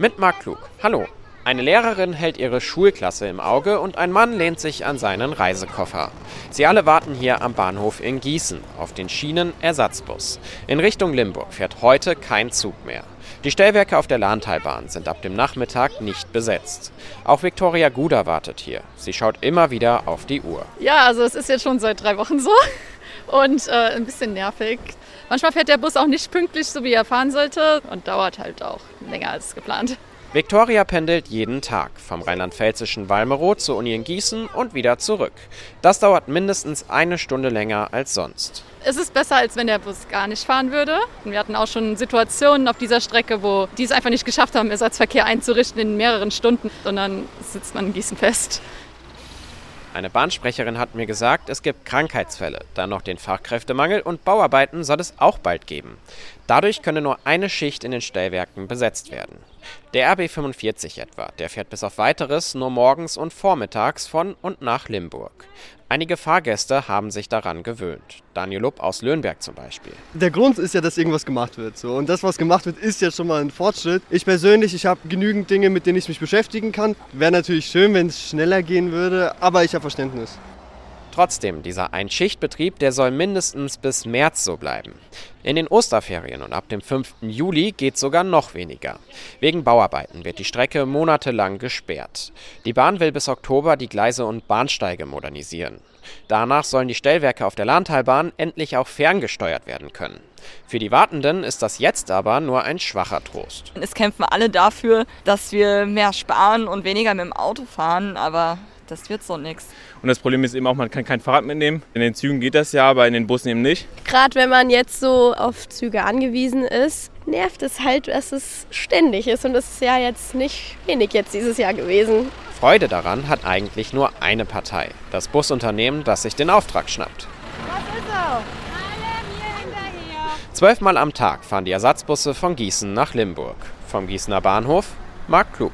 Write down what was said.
Mit Marc Klug. Hallo. Eine Lehrerin hält ihre Schulklasse im Auge und ein Mann lehnt sich an seinen Reisekoffer. Sie alle warten hier am Bahnhof in Gießen auf den Schienen Ersatzbus. In Richtung Limburg fährt heute kein Zug mehr. Die Stellwerke auf der Lahntalbahn sind ab dem Nachmittag nicht besetzt. Auch Viktoria Guder wartet hier. Sie schaut immer wieder auf die Uhr. Ja, also es ist jetzt schon seit drei Wochen so und äh, ein bisschen nervig. Manchmal fährt der Bus auch nicht pünktlich, so wie er fahren sollte und dauert halt auch länger als geplant. Viktoria pendelt jeden Tag vom rheinland-pfälzischen Walmerow zur Uni in Gießen und wieder zurück. Das dauert mindestens eine Stunde länger als sonst. Es ist besser, als wenn der Bus gar nicht fahren würde. Wir hatten auch schon Situationen auf dieser Strecke, wo die es einfach nicht geschafft haben, Ersatzverkehr einzurichten in mehreren Stunden, sondern sitzt man in Gießen fest. Eine Bahnsprecherin hat mir gesagt, es gibt Krankheitsfälle, dann noch den Fachkräftemangel und Bauarbeiten soll es auch bald geben. Dadurch könne nur eine Schicht in den Stellwerken besetzt werden. Der RB 45 etwa, der fährt bis auf weiteres nur morgens und vormittags von und nach Limburg. Einige Fahrgäste haben sich daran gewöhnt. Daniel Lupp aus Löhnberg zum Beispiel. Der Grund ist ja, dass irgendwas gemacht wird. So. Und das, was gemacht wird, ist ja schon mal ein Fortschritt. Ich persönlich, ich habe genügend Dinge, mit denen ich mich beschäftigen kann. Wäre natürlich schön, wenn es schneller gehen würde, aber ich habe Verständnis. Trotzdem, dieser Einschichtbetrieb, der soll mindestens bis März so bleiben. In den Osterferien und ab dem 5. Juli geht sogar noch weniger. Wegen Bauarbeiten wird die Strecke monatelang gesperrt. Die Bahn will bis Oktober die Gleise und Bahnsteige modernisieren. Danach sollen die Stellwerke auf der Lahntalbahn endlich auch ferngesteuert werden können. Für die Wartenden ist das jetzt aber nur ein schwacher Trost. Es kämpfen alle dafür, dass wir mehr sparen und weniger mit dem Auto fahren, aber das wird so nichts. Und das Problem ist eben auch, man kann kein Fahrrad mitnehmen. In den Zügen geht das ja, aber in den Bussen eben nicht. Gerade wenn man jetzt so auf Züge angewiesen ist, nervt es halt, dass es ständig ist. Und das ist ja jetzt nicht wenig jetzt dieses Jahr gewesen. Freude daran hat eigentlich nur eine Partei. Das Busunternehmen, das sich den Auftrag schnappt. Was ist so? Alle mir hinterher. Zwölfmal am Tag fahren die Ersatzbusse von Gießen nach Limburg. Vom Gießener Bahnhof Marc Klug.